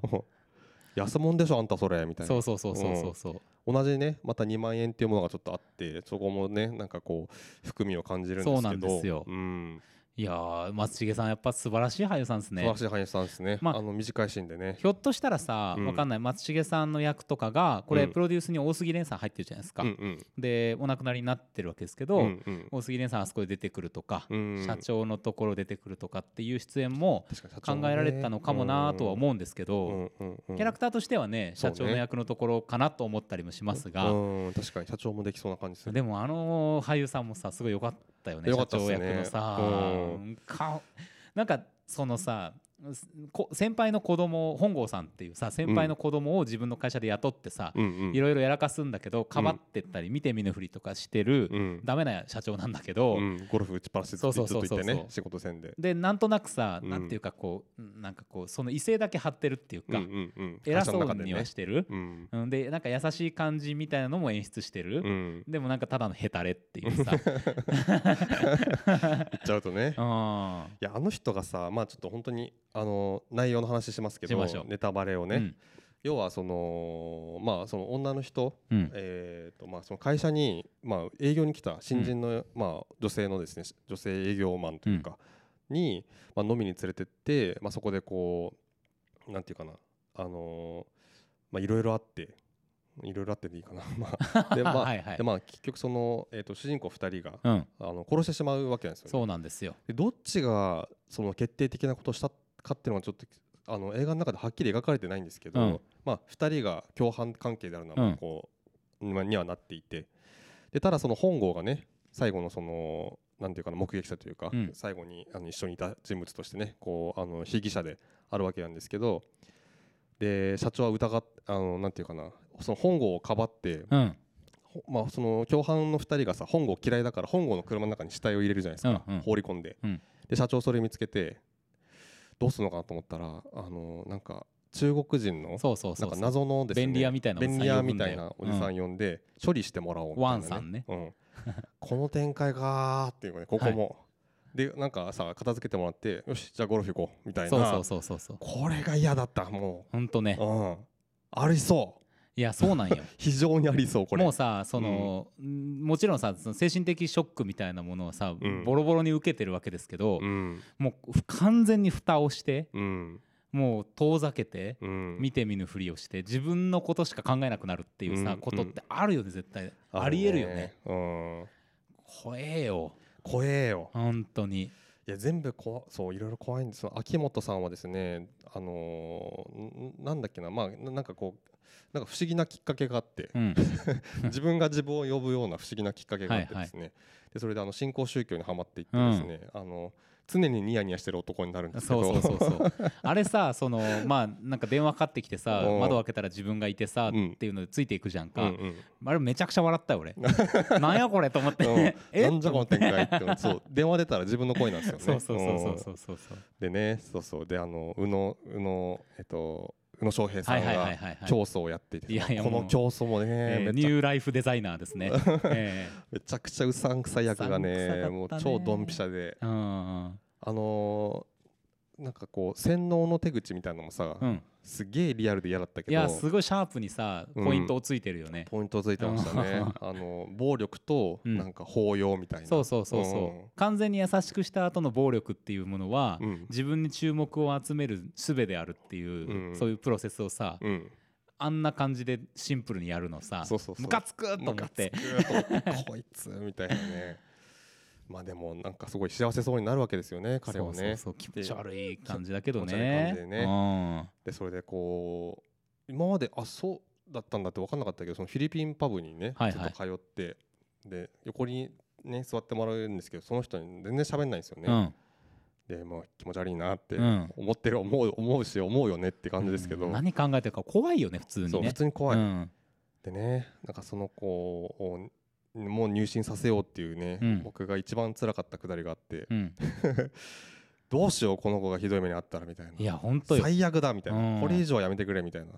安物でしょあんたそれみたいな。そうそうそうそうそうそう。同じねまた2万円っていうものがちょっとあってそこもねなんかこう含みを感じるんですけど。そうなんですよ。うんいやー松重さんやっぱ素晴らしい俳優さんですね。素晴らしい俳優さんですね、まああの短いシーンでね。ひょっとしたらさ、うん。わかんない。松重さんの役とかがこれうんプロデュースに大杉蓮さん入ってるじゃないですか、うん。うん。でお亡くなりになってるわけですけど、うんうん。大杉蓮さんあそこで出てくるとか、うん社長のところ出てくるとかっていう出演も考えられたのかもなとは思うんですけど、うんうんうん。キャラクターとしてはね社長の役のところかなと思ったりもしますが、うん。確かに社長もできそうな感じする。でもあの俳優さんもさすごい良かったよね良か社長ったっすね。役のさ、うん。顔なんかそのさこ先輩の子供本郷さんっていうさ先輩の子供を自分の会社で雇ってさ、いろいろやらかすんだけどかばってったり見て見ぬふりとかしてる、うん。ダメな社長なんだけど、うん。ゴルフ打ちっぱなしでずっとそうそうそうそう。いてね仕事せんで。でなんとなくさ、うん。なんていうかこうなんかこうその威勢だけ張ってるっていうか、偉そうにはしてる、でなんか優しい感じみたいなのも演出してる、うん。でもなんかただのヘタレっていうさ。[LAUGHS] 言っちゃうとね。うん。いやあの人がさまあちょっと本当にあの内容の話しますけどネタバレをね、うん。要はそのまあその女の人、うん。えーとまあ、その会社に、まあ、営業に来た新人の、まあ、女性のですね女性営業マンというか、に、まあ、飲みに連れてって、まあ、そこでこうなんていうかなあのーまあいろいろあっていろいろあってでいいかな。[LAUGHS] まあでまあ [LAUGHS] はいはい。でまあ結局その、えー、と主人公2人がうん、あの殺してしまうわけなんですよね。そうなんですよ。でどっちがその決定的なことをしたかっていうのはちょっとあの映画の中ではっきり描かれてないんですけど、うん。まあ、2人が共犯関係であるのはこう、まあにはなっていて。でただその本郷がね最後のそのなんていうかな目撃者というか、うん。最後にあの一緒にいた人物としてねこうあの被疑者であるわけなんですけどで社長は疑っあのなんていうかなその本郷をかばって、うん。ほまあ、その共犯の2人がさ本郷嫌いだから本郷の車の中に死体を入れるじゃないですか、うんうん。放り込んで、うん。で社長それ見つけてどうするのかなと思ったらあのなんか中国人の。なんか謎のですね。便利屋みたいな便利屋みたいなおじさん呼んで処理してもらおうみたいな、ワンさんね。うん、この展開かーっていうかねここも、でなんかさ片付けてもらってよしじゃあゴルフ行こうみたいな。そうそうそうそうそう。これが嫌だったもほんとね。う、うん、ありそういやそうなんよ。[LAUGHS] 非常にありそうこれ。もうさその、ん。もちろんさその精神的ショックみたいなものをさ、うん。ボロボロに受けてるわけですけど、うん。もう完全に蓋をしてうん。もう遠ざけて、うん。見て見ぬふりをして自分のことしか考えなくなるっていうさ、うん。ことってあるよね絶対。ありえるよね。うん。怖えよ。怖えよ。本当に。いや全部こわそういろいろ怖いんですよ。秋元さんはですねあのーんなんだっけなまあななんかこうなんか不思議なきっかけがあってうん。[LAUGHS] [LAUGHS] 自分が自分を呼ぶような不思議なきっかけがあってですね、でそれであの新興宗教にはまっていってですね、あの常にニヤニヤしてる男になるんですけそどうそうそうそう。[LAUGHS] あれさそのまあなんか電話かかってきてさうん。窓開けたら自分がいてさうん。っていうのでついていくじゃんか、うんうん。あれめちゃくちゃ笑ったよ俺。なんやこれと思って、なんじゃこの展開ってそう。電話出たら自分の声なんですよね。そうそうそうそうそうそう。でねそうそう。であの宇野宇野えっと宇野昌平さんが競争をやっていてこの競争もね、えーニューライフデザイナーですね、[LAUGHS] えめちゃくちゃうさんくさい役がねね。もう超ドンピシャで。ーうん。あのーなんかこう洗脳の手口みたいなのもさ、うん。すげえリアルで嫌だったけいどやすごいシャープにさうん。ポイントをついてるよね、ポイントついてましたね。[LAUGHS] あの暴力とうん。なんか包容みたいな、そうそうそうそう、完全に優しくした後の暴力っていうものは、うん。自分に注目を集める術であるっていう、うん。そういうプロセスをさ、うん。あんな感じでシンプルにやるのさムカつくと思って。こいつみたいなねまあでもなんかすごい幸せそうになるわけですよね彼はね。そう気持ち悪い感じだけどね。でね。でそれでこう今まであそうだったんだって分かんなかったけどそのフィリピンパブにね、ちょっと通ってで横にね座ってもらうんですけどその人に全然喋んないんですよね、うん、うんでもう気持ち悪いなってうん。思ってる思う思うし思うよねって感じですけど、うん。何考えてるか怖いよね普通にね。普通に怖い、うん。でねなんかその子をもう入信させようっていうね、うん。僕が一番辛かったくだりがあって、うん、[LAUGHS] どうしようこの子がひどい目にあったらみたいな。いや本当よ。最悪だみたいな、うん。これ以上はやめてくれみたいな。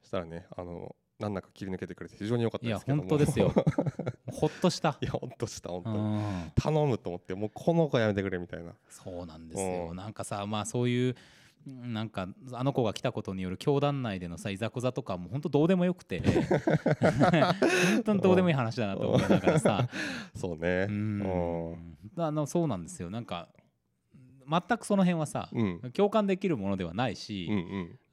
そしたらねあの難なく切り抜けてくれて非常に良かったいやですけども。本当ですよ。[LAUGHS] ほっとした。いやほんとした本う当頼むと思ってもうこの子やめてくれみたいな。そうなんですよ。うん。なんかさまあそういううんなんかあの子が来たことによる教団内でのさいざこざとかも本当どうでもよくて。[LAUGHS] 本当にどうでもいい話だなと思いながらさ。そうね。ううん。んあのそうなんですよ。なんか全くその辺はさうん。共感できるものではないうんし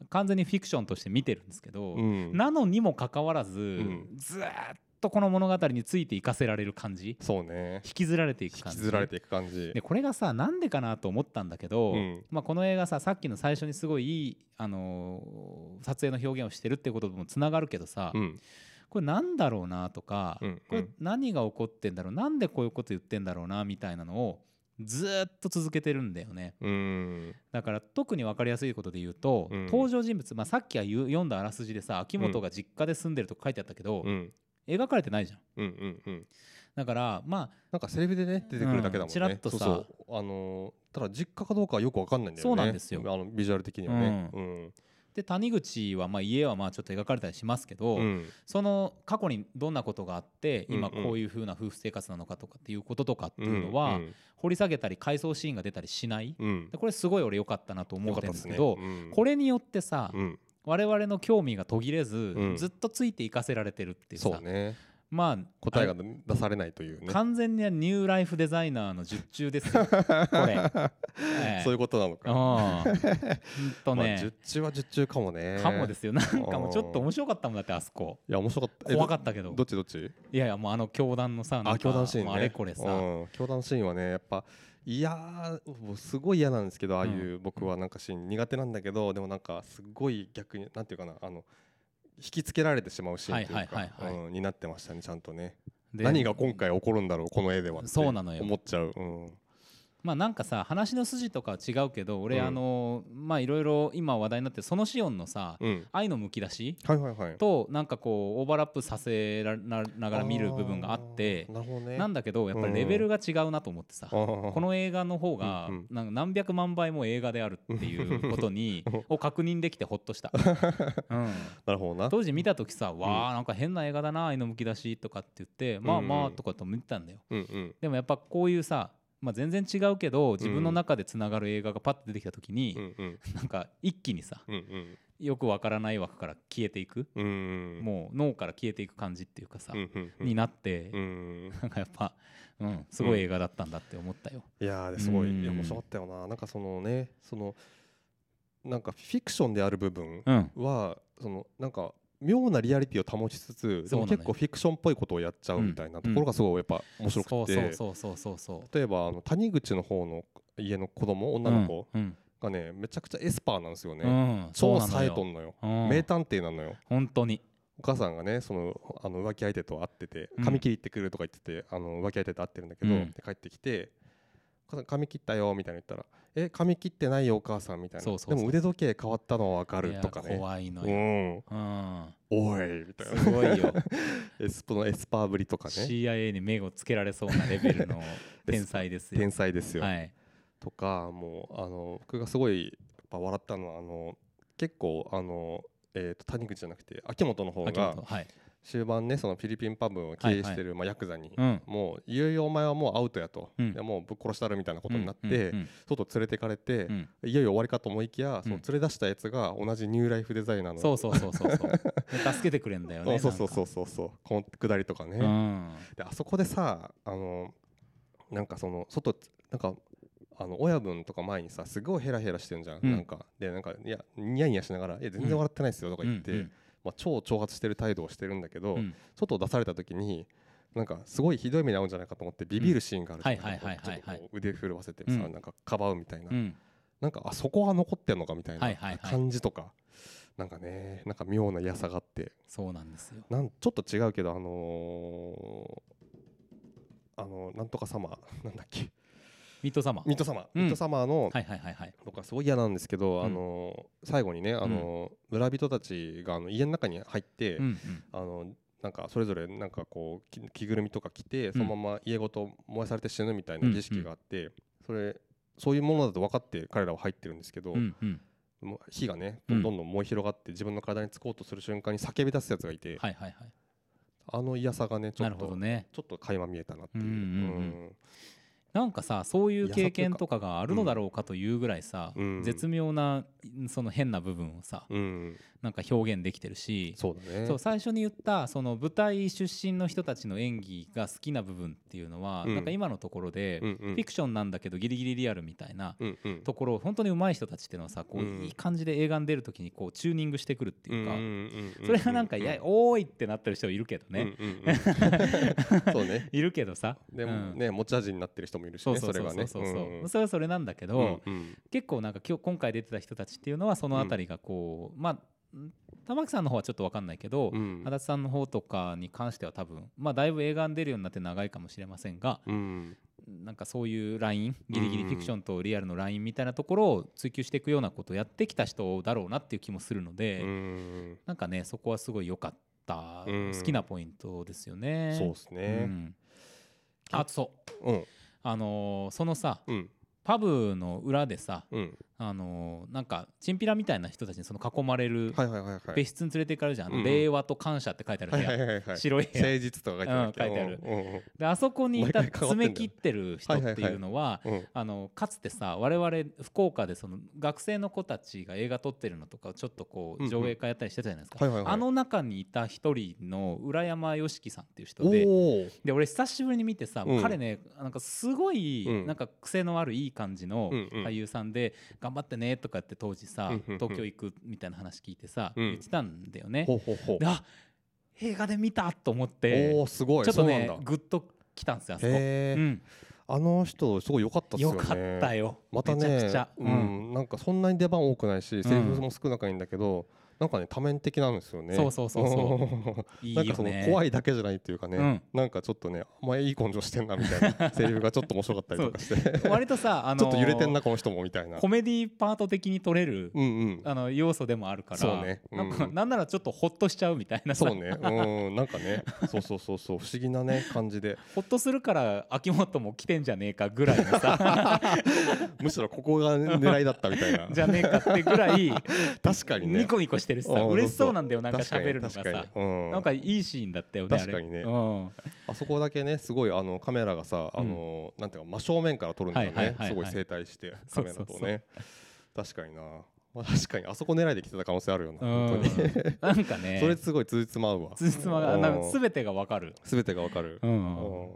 完全にフィクションとして見てるんですけどうん。うんなのにもかかわらずん。ずーっとこの物語についていかせられる感じ。そうね。引きずられていく引感じ。きずられていく感じ。でこれがさなんでかなと思ったんだけど、うん。まあ、この映画ささっきの最初にすごいいい、あのー撮影の表現をしてるってことともつながるけどさ、うん。これなんだろうなとか、うんこれ何が起こってんだろうなんでこういうこと言ってんだろうなみたいなのをずーっと続けてるんだよね。うん。だから特に分かりやすいことで言うと、うん。登場人物、まあ、さっきは読んだあらすじでさ秋元が実家で住んでるとか書いてあったけど、うん描かれてないじゃん。うんうんうん。だからまなんかセリフでね出てくるだけだもんね、うんちらっとさ。そうあのーただ実家かどうかはよくわかんないんだよね。そうなんですよ。あのビジュアル的にはね。うん。あで谷口はまあ家はまあちょっと描かれたりしますけど、うん。その過去にどんなことがあって今うんうん。こういう風な夫婦生活なのかとかっていうこととかってうんいうのはうん掘り下げたり回想シーンが出たりしない。うん。でこれすごい俺良かったなと思っんですけどね。うん。これによってさうん我々の興味が途切れずん。ずっとついていかせられてるっていうさ。そうね。まあ答えが出されないというね。完全にニューライフデザイナーの術中ですよ。[LAUGHS] これ。ええ。そういうことなのか。うん。とまあね十中は十中かもね。かもですよ。なんかもうちょっと面白かったもんだってあそこ。いや面白かった。え怖かったけど。どっちどっち？いやいやもうあの教団のさあか教団シーンね。あれこれさ。うん。教団シーンはねやっぱいやーもうすごい嫌なんですけどああいう僕はなんかシーン苦手なんだけどでもなんかすごい逆になんていうかなあの引きつけられてしまうシーンというかになってましたねちゃんとね。で何が今回起こるんだろうこの絵ではってそうなのよ。思っちゃう。うんまあなんかさ話の筋とかは違うけど俺うん。あのまあいろいろ今話題になってるそのシオンのさうん愛のむき出しはいはいはい。となんかこうオーバーラップさせらなながら見る部分があってーなるほどね。なんだけどやっぱりレベルが違うなと思ってさここの映画の方がうんうん。なんか何百万倍も映画であるっていうことに [LAUGHS] を確認できてほっとした、[LAUGHS] うん、なるほどな。当時見た時さ「わあなんか変な映画だな愛のむき出し」とかって言って「まあまあ」とかと見てたんだよ。うんうん。でもやっぱこういうさまあ、全然違うけど自分の中でつながる映画がパッと出てきた時に、うんうん。なんか一気にさうんうん。よくわからない枠から消えていく、うんうんもう脳から消えていく感じっていうかさ、うんうんうん。になって、うんなんかやっぱ、うん、すごい映画だったんだって思ったよ。いやすごい。面白かったよな。なんかそのねそのなんかフィクションである部分うん、はそのなんか妙なリアリティを保ちつつでも結構フィクションっぽいことをやっちゃうみたいなところがすごいやっぱ面白くて。そうそうそうそう例えばあの谷口の方の家の子供女の子うんがねめちゃくちゃエスパーなんですようんね超冴えとんんのよ。うん。名探偵なのよ。本当に。お母さんがねそのあの浮気相手と会っててうん。髪切り行ってくるとか言っててあの浮気相手と会ってるんだけど、う帰ってきて「お母さん髪切ったよ」みたいな言ったら「え髪切ってないよお母さん」みたいな。そうそうそう。でも腕時計変わったのは分かるとかね。う怖いのよ、ん。うん、おいみたいな。すごいよ。[LAUGHS] エスプのエスパーぶりとかね。CIA に目をつけられそうなレベルの [LAUGHS] 天才ですよ。天才ですよ、はい、とかもうあの僕がすごいやっぱ笑ったのはあの結構あの、えー、と谷口じゃなくて秋元の方秋が元はい、終盤ねそのフィリピンパブを経営してる、まあ、ヤクザに、うん。もういよいよお前はもうアウトやと、うん。でもうぶっ殺したるみたいなことになって、外連れてかれて、うん。いよいよ終わりかと思いきや、そのうん連れ出したやつが同じニューライフデザイナーのそうそうそうそうそう。[LAUGHS] で助けてくれんだよね。そうそうそうそうそうこのくだりとかね、であそこでさあのなんかその外なんかあの親分とか前にさすごいヘラヘラしてるじゃん、うん。なんかでなんかいやニヤニヤしながら「いや全然笑ってないですよ」とかうん言って、うんまあ、超挑発してる態度をしてるんだけど、うん。外出された時になんかすごいひどい目に遭うんじゃないかと思ってビビるシーンがあるじゃんうんはい腕振るわせてさ、うん。なんかかばうみたいな、うん。なんかあそこは残ってんのかみたいなはいはいはい。感じとか、なんかねなんか妙な嫌さがあって。そうなんですよ。なんちょっと違うけどあのーあのなんとか様なんだっけ？ミッドサマー。ミッドサマー、うん。ミッドサマーの、はいはいはいはい。僕はすごい嫌なんですけど、うん。あのー最後にねあのー村人たちがあの家の中に入って、あのなんかそれぞれなんかこうき着ぐるみとか着てそのまま家ごと燃やされて死ぬみたいな儀式があって、それそういうものだと分かって彼らは入ってるんですけど、火がねうんどんどん燃え広がって自分の体につこうとする瞬間に叫び出すやつがいて、はいはいはい。あの嫌さがねちょなっと、ね。ちょっと垣間見えたなっていう。うんうんうん。うんなんかさそういう経験とかがあるのだろうかというぐらいさ、うん。絶妙なその変な部分をさうん。なんか表現できてるし。そうだね。最初に言ったその舞台出身の人たちの演技が好きな部分っていうのは、うん。なんか今のところで、うんうん。フィクションなんだけどギリギリリアルみたいなところを本当に上手い人たちっていうのはさこう、うん。いい感じで映画に出る時にこうチューニングしてくるっていうか、それがなんか「いやおーい!」ってなってる人いるけどね、そうね。[LAUGHS] いるけどさ。でもうん。ね持ち味になってる人もいるしねそれがね。それはそれなんだけど、うんうん。結構なんか今日今回出てた人たちっていうのはそのあたりがこう、まあん玉木さんの方はちょっと分かんないけど、うん。足立さんの方とかに関しては多分まあだいぶ映画に出るようになって長いかもしれませんがうん。なんかそういうラインギリギリフィクションとリアルのラインみたいなところを追求していくようなことをやってきた人だろうなっていう気もするので、うん。なんかねそこはすごい良かった、うん。好きなポイントですよね。そうですうねん。あそう。うんあのーそのさうん。パブの裏でさうんあのーなんかチンピラみたいな人たちにその囲まれる別室に連れて行かれるじゃん、うんうん。令和と感謝って書いてある部はい屋、はいはいはい。白い部屋。誠実とか書いてあるうん書いてある。うんうんであそこにいた詰め切ってる人っていうのはうん。あのかつてさ我々福岡でその学生の子たちが映画撮ってるのとかをちょっとこうんううん上映会やったりしてたじゃないですか、はいはいはいあの中にいた一人の浦山良樹さんっていう人おでおで俺久しぶりに見てさ、うん。彼ねなんかすごいうん。なんか癖のあるいい感じのうんうん。俳優さんで頑張ってねとかって当時さ東京行くみたいな話聞いてさうん。言ってたんだよね。ほうほうほあ映画で見たと思っておおすごい。ちょっとねそうなんだ。グッときたんですよあそこ。あの人すごい良かったっすよね。よかったよ。まためちゃくねちゃ。ううんん。なんかそんなに出番多くないしセリフも少なくないんだけどなんかね多面的なんですよね。そうそうそうそう。[LAUGHS] いいよなんかそのね。怖いだけじゃないっていうかね、うん。なんかちょっとねお前いい根性してんなみたいなセリフがちょっと面白かったりとかして。[LAUGHS] 割とさ [LAUGHS] あのちょっと揺れてんなこの人もみたいな。コメディパート的に取れるうんうん。あの要素でもあるからそうね。なんかうんなんならちょっとホッとしちゃうみたいな。さそうね。うんなんかね。そうそうそうそう。不思議なね感じで。ホッとするから秋元も来てんじゃねえかぐらいのさ。むしろここが狙いだったみたいな。じゃねえかってぐらい確かにね。ニコニコししてるしさうん嬉しそうなんだよなんか喋るのがさ。なんかいいシーンだったよね確かにね。うん。あそこだけねすごいあのカメラがさあの、なんていうか真正面から撮るんだよね、すごい整体してカメラとね。確かにな、まあ、確かにあそこ狙いで来てた可能性あるよな、うん。本当に。[LAUGHS] なんかね。それすごい通じつまうわ。つじつまがなんか全てがわかる。全てがわかる、うん。うん。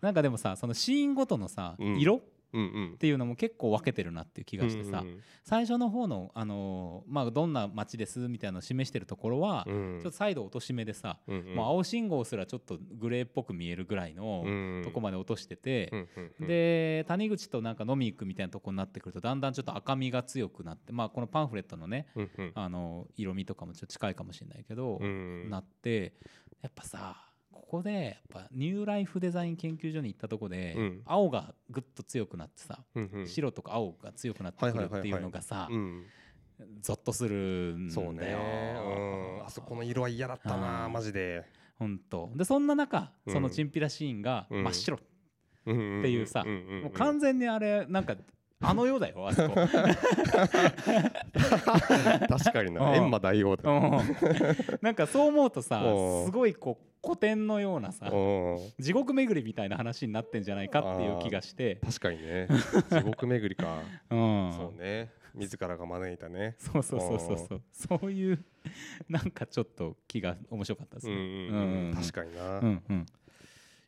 なんかでもさそのシーンごとのさうん。色っていうのも結構分けてるなっていう気がしてさ、最初の方の、あのーまあ、どんな街ですみたいなのを示してるところは、うん。ちょっと再度落とし目でさ、もう青信号すらちょっとグレーっぽく見えるぐらいのうんとこまで落としてて、で谷口となんか飲み行くみたいなとこになってくるとだんだんちょっと赤みが強くなって、まあ、このパンフレットのね、あの色味とかもちょっと近いかもしれないけど、うん。なってやっぱさここでやっぱニューライフデザイン研究所に行ったとこで、うん。青がぐっと強くなってさ、うんうん。白とか青が強くなってくるっていうのがさうんゾッとするんだよ。そうね、うん、あそこの色は嫌だったなうん。マジで。ほんとでそんな中うん。そのチンピラシーンがうん。真っ白、っっていうさもう完全にあれなんかあの世だよあそこ。[LAUGHS] 確かにな。うん。閻魔大王だうん。なんかそう思うとさうん。すごいこう古典のようなさうん。地獄巡りみたいな話になってんじゃないかっていう気がして。確かにね。[LAUGHS] 地獄巡りか。うん。そうね。自らが招いたね。そうそうそうそうそう。そういうなんかちょっと気が面白かったですうんね。うん。うん確かにな、いうんうん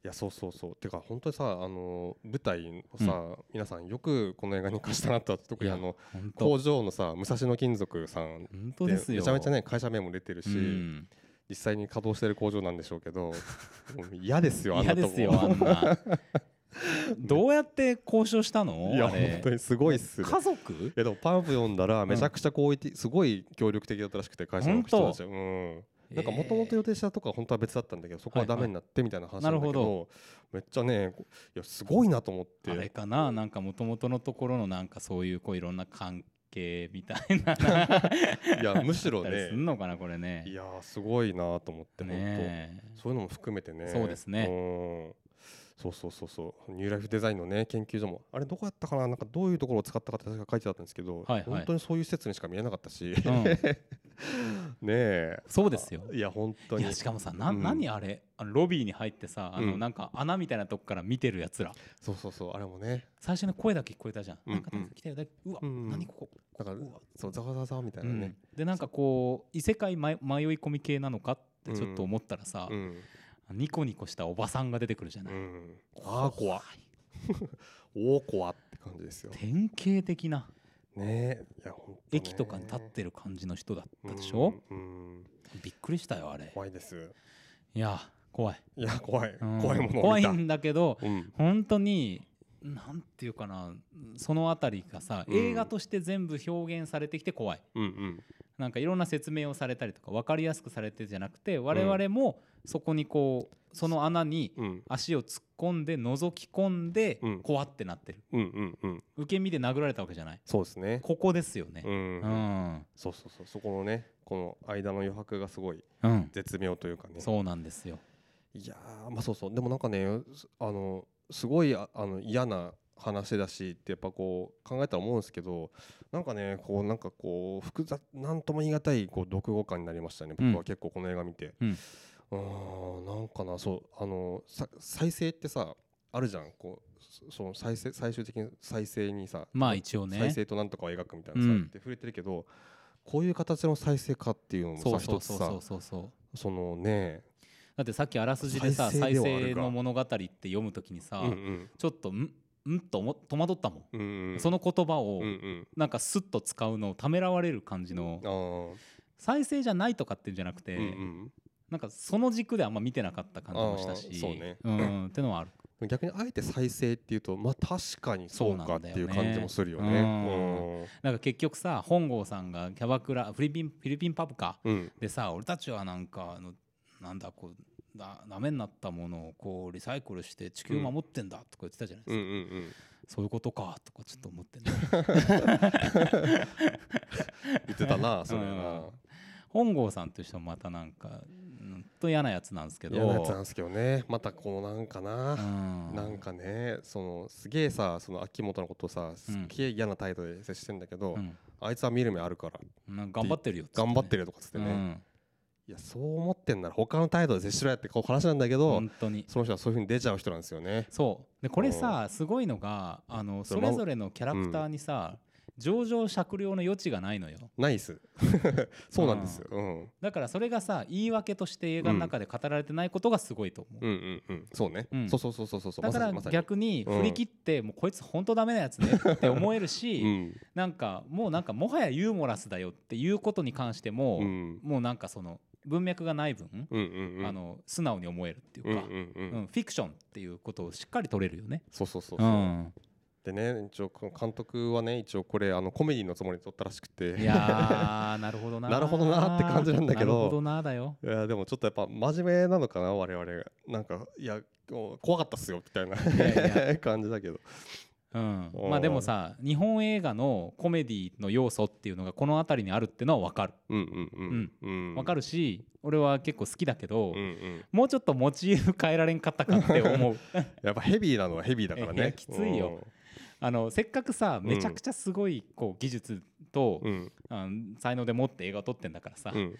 やそうそうそう。てか本当にさあの舞台をさ、皆さんよくこの映画に貸したなと特にあの工場のさ武蔵野金属さんですよ。めちゃめちゃね会社名も出てるし、うん。実際に稼働してる工場なんでしょうけど [LAUGHS] 嫌ですよあん嫌なとこ。[LAUGHS] どうやって交渉したの？いや本当にすごいっすね。家族？いやでもパンフ読んだらめちゃくちゃ好意的すごい協力的だったらしくて会社の人たちは。うんなんかもともと予定したとか本当は別だったんだけどそこはダメになってみたいな話なんだけどめっちゃねいやすごいなと思って。あれかな？なんか元々のところのなんかそういうこういろんな関係みたいな。な [LAUGHS] いやむしろあったりすねんのかなこれね。いやーすごいなと思って本ね当そういうのも含めてね。そうですね。うんそうそうそうそう。ニューライフデザインのね研究所も。あれどこやったかな？なんかどういうところを使ったかって確か書いてあったんですけど、はいはい。本当にそういう施設にしか見えなかったし、うん。[LAUGHS] ねえ。そうですよ。いや本当に。いやしかもさな、うん。何あれ？あのロビーに入ってさあの、うんなんか穴みたいなとこから見てるやつら。そうそうそうあれもね。最初の声だけ聞こえたじゃん、うんなんかなんか来たよだうわ、うん何ここ、だからうわ。そうざわざわざわみたいうなね。ん、でなんかこう異世界迷迷い込み系なのかってちょっと思ったらさ、うん、ニコニコしたおばさんが出てくるじゃない、うん、ああ怖い。おお怖って感じですよ。典型的な。ね。えいや駅とかに立ってる感じの人だったでしょ、うん、うん。びっくりしたよあれ。怖いです。いや怖い、いや怖い、うん。怖いものを見た。怖いんだけどうん。本当になんていうかなそのあたりがさ、うん。映画として全部表現されてきて怖い。うんうんなんかいろんな説明をされたりとか分かりやすくされてじゃなくて我々もそこにこうその穴にうん。足を突っ込んで覗き込んでうん。怖ってなってる。うんうんうん。受け身で殴られたわけじゃない？そうですね。ここですよね。うん、うん。そうそうそう。そこのねこの間の余白がすごいうん。絶妙というかね。そうなんですよ。いやーまあそうそう。でもなんかねすあのすごいああの嫌な話だしってやっぱこう考えたら思うんですけどなんかねこうなんかこう複雑なんとも言い難いこう読後感になりましたね僕うん。は結構この映画見て。うん。うーんなんかなそうあのさ再生ってさあるじゃん。こうそその再生最終的に再生にさまあ一応ね。再生となんとかを描くみたいなさ、うん。って触れてるけどこういう形の再生かっていうのもそさうそうそうそ一つさうそうそうそのねだってさっきあらすじでさ再生の物語って読むときにさ、うんうん。ちょっとん？ん？と思戸惑ったもん、うんうん。その言葉をなんかスッと使うのをためらわれる感じの。再生じゃないとかっていうんじゃなくて、うんうん。なんかその軸であんま見てなかった感じもしたし。そうね。ん、ってのはある。逆にあえて再生っていうとまあ確かにそうかっていう感じもするよそうなんね。ね。なんか結局さ本郷さんがキャバクラフィリピンフィリピンパブかうんうん。でさ俺たちはなんかあのなんだこうだダメになったものをこうリサイクルして地球守ってんだとか言ってたじゃないですか、うん。うんうんそういうことかとかちょっと思ってね言ってたなそれうんな。本郷さんという人もまたなんかうんと嫌なやつなんですけど。嫌なやつなんですけどね。またこのなんかうな。ん。なんかねそのすげえさその秋元のことをさすっげえ嫌な態度で接してんだけど、うん。あいつは見る目あるから。なん。か頑張ってるよっつ頑張ってるるとかっつってね、いやそう思ってんなら他の態度で接しろやってこう話なんだけど、本当に。その人はそういうふうに出ちゃう人なんですよね。そう。でこれさすごいのがあのそれぞれのキャラクターにさ、情状酌量の余地がないのよ。ナイスそうなんですよ、うん、だからそれがさ言い訳として映画の中で語られてないことがすごいと思う、うんうんうん。そうね、うん。そうそうそうそうそうだから逆に振り切って、もうこいつ本当ダメなやつねって思えるし、[LAUGHS] うん。なんかもうなんかもはやユーモラスだよっていうことに関しても、うん。もうなんかその文脈がない分、うんうんうん。あの素直に思えるっていうか、うんうんうん。うんフィクションっていうことをしっかり取れるよね。そうそうそううそう、ん、でね一応この監督はね一応これあのコメディのつもりで撮ったらしくて。いやーなるほどな [LAUGHS] なるほどなって感じなんだけど。なるほどなだよ。いやでもちょっとやっぱ真面目なのかな我々。なんかいや怖かったっすよみたいな。[LAUGHS] 感じだけどうん。まあでもさ日本映画のコメディの要素っていうのがこの辺りにあるっていうのは分かる。うんうんうん。うん。分かるし俺は結構好きだけど、うんうん。もうちょっとモチーフ変えられんかったかって思う。[LAUGHS] やっぱヘビーなのはヘビーだからね。きついよ。あのせっかくさめちゃくちゃすごいこう技術と、うん。うんあの才能で持って映画を撮ってんだからさ、うん。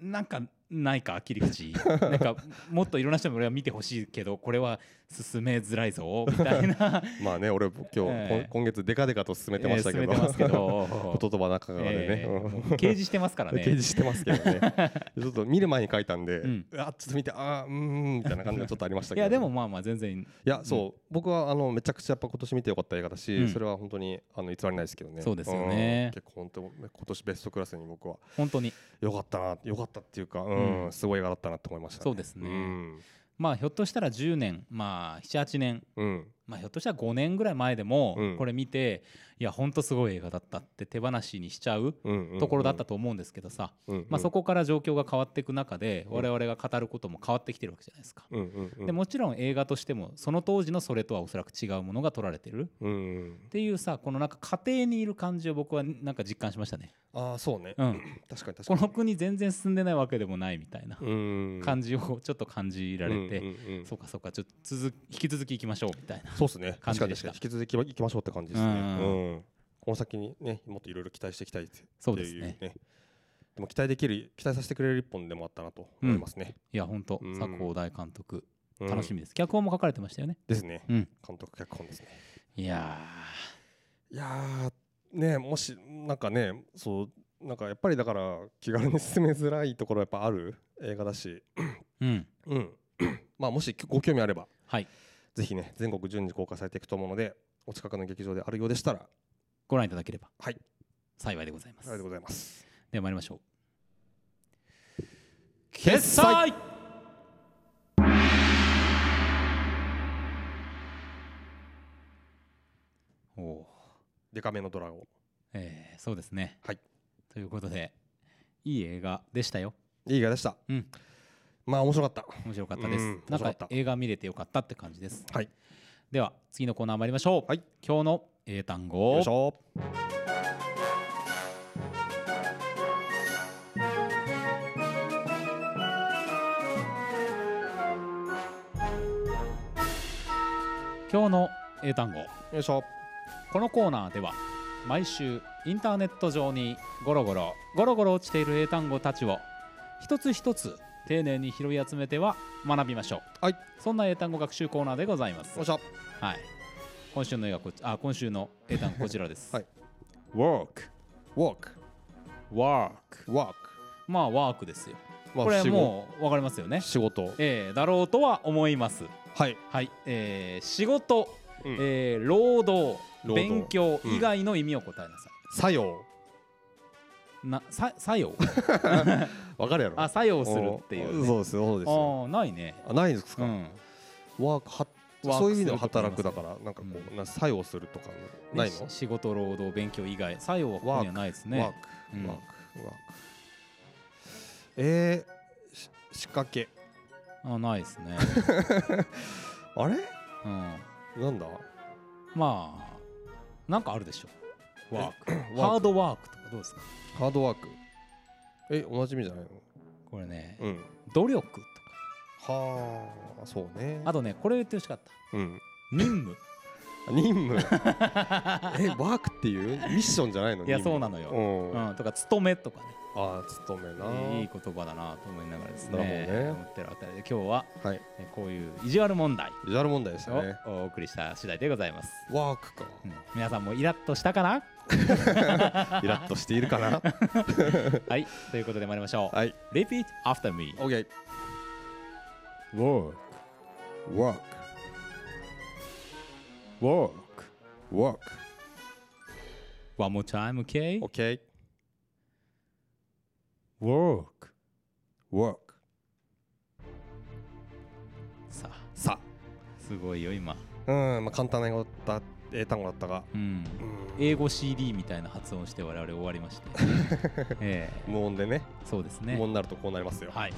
なんかないか切り口。なんかもっといろんな人に俺は見てほしいけどこれは進めづらいぞみたいな。[LAUGHS] まあね俺今日、ええ。こん今月デカデカと進めてましたけど、えーけど。[LAUGHS] 言葉中でね、えー掲示してますからね。[LAUGHS] 掲示してますけどね。ちょっと見る前に書いたんで、うん。あちょっと見てあーうーんみたいな感じがちょっとありましたいけどやでもまあまあ全然。いやそう、僕はあのめちゃくちゃやっぱ今年見てよかった映画だし、うん。それは本当にあの偽りないですけどね。そうですよね。うん。結構本当今年ベストクラスに僕は本当に。よかったなよかったっていうか、うんうん。すごい映画だったなと思いました、そうですね。うんまあひょっとしたら10年まあ78年。うん。まあひょっとしたら5年ぐらい前でもうん。これ見ていや本当すごい映画だったって手放しにしちゃうところだったと思うんですけどさ。まあそこから状況が変わっていく中でうん我々が語ることも変わってきてるわけじゃないですか。でもちろん映画としてもその当時のそれとはおそらく違うものが撮られてる。っていうさこのなんか家庭にいる感じを僕はなんか実感しましたね。ああそうね、うん、[CLEARS THROAT] 確かに確かに。この国全然進んでないわけでもないみたいなうん。感じをちょっと感じられて、そうかそうかちょっと続引き続きいきましょうみたいな。そうですね。感じで引き続き行きましょうって感じですね。うん。うんこの先にねもっといろいろ期待していきたいってそうですね。でも期待できる期待させてくれる一本でもあったなと思いますね、いや本当うん。佐藤大監督うん。楽しみです、脚本も書かれてましたよね。ですね。うん、監督脚本ですね。いやいやーねもしなんかねそうなんかやっぱりだから気軽に進めづらいところやっぱある？映画だし。ーうん。うん。まあもしご興味あればはい。ぜひね全国順次公開されていくと思うのでお近くの劇場であるようでしたらご覧いただければはい幸いでございます。ありがとうございますでは参りましょう。決済おおデカめのドラゴンえーそうですね。はいということでいい映画でしたよ。いい映画でしたうんまあ面白かった面白かったです。うんなんか面白かった映画見れてよかったって感じです。はいでは次のコーナー参りましょう。はい今日の英単よ語いしょ。今日の英単語。よいしょ。このコーナーでは毎週インターネット上にゴロゴロゴロゴロ落ちている英単語たちを一つ一つ丁寧に拾い集めては学びましょう。はい。そんな英単語学習コーナーでございます。よいしょ。はい今週の映画こちあ今週の英単語こちらです。はい。Work walk work walk まあワークですよ。まあこれ仕事もうわかりますよね。仕事。えーだろうとは思います。はい。はい、えー仕事、うん。えー労働。勉強うん。以外の意味を答えなさい、作用。なさ作用？[LAUGHS] わかるやろ。あ作用するっていう、ね、おそうですそうですよ。ああないね。あないですか、うん。ワークはワークそういう意味ではするとか働くだからなんかこう、うな作用するとかないの？仕事労働勉強以外作用はここにはないですね。ワーク、うん。ワークワーク。えー、し仕掛け。あないですね、[LAUGHS] あれ？うん、なんだ？まあなんかあるでしょ。ワーク。ハードワークとかどうですか？ハードワーク。えおなじみじゃないの？これね、うん。努力とかはあそうね。あとねこれ言ってほしかった。うん。任務。任務？[LAUGHS] えワークっていう？ミッションじゃないの？いやそうなのよ。うん。うん、とか勤めとかね。ああ勤めな、いい言葉だなと思いながらですね。ね。思ってるあたりで今日ははい。えこういう意地悪問題。ビジュアル問題でしたね。をお送りした次第でございます、ワークか。うん。皆さんもイラッとしたかな？[LAUGHS] イラッとしているかな？[LAUGHS] はい。ということで参りましょう、はい。Repeat after me. OK Work work Work work One more time, okay? OK Work work さあさすごいよ今、うんまあ簡単な英語だ英単語だったがうん、うん英語 CD みたいな発音して我々終わりまして、[LAUGHS] ええ。無音でね。そうですね。無音になるとこうなりますよ。はい。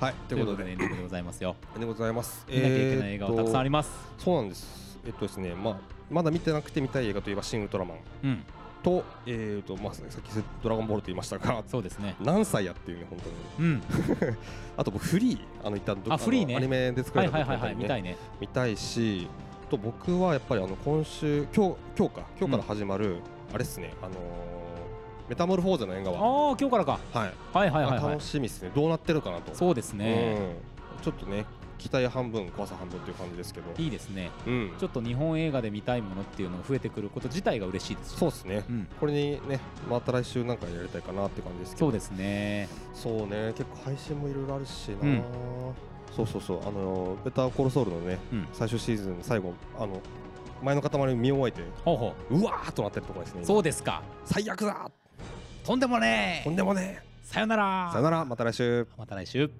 はい。ということで。エンディングでございますよ。でございます。見なきゃいけない映画はたくさんありまます、すそうなんです。えっとですねまあまだ見てなくて見たい映画といえば「シン・ウルトラマン。うん」と,、えーとまあ、さっき「ドラゴンボール」と言いましたがそうですね。何歳やっていうね本当に。うん。[LAUGHS] あと僕フリー。あの一旦どあフリーね。のアニメで作らはいれたはいはいはい見たいねね。見たいしと僕はやっぱりあの今週今日今日か今日から始まる、あれっすねあのーメタモルフォーゼの縁側ああ今日からか。はい、はいはいはいはい。楽しみですね。どうなってるかなと。そうですね、うん、ちょっとね期待半分怖さ半分っていう感じですけど。いいですね。うん。ちょっと日本映画で見たいものっていうのが増えてくること自体が嬉しいですしそうですね。うん。これにねまた来週なんかやりたいかなって感じですけど。そうですね。そうね。結構配信もいろいろあるしな、うんそうそうそう。あのベターコールソウルのねうん。最終シーズン最後あの前の塊見終えてほうほう。わーっとなってるところですねそうですか。最悪だ。とんでもねえ。とんでもねさよなら。えさよなら。また来週。また来週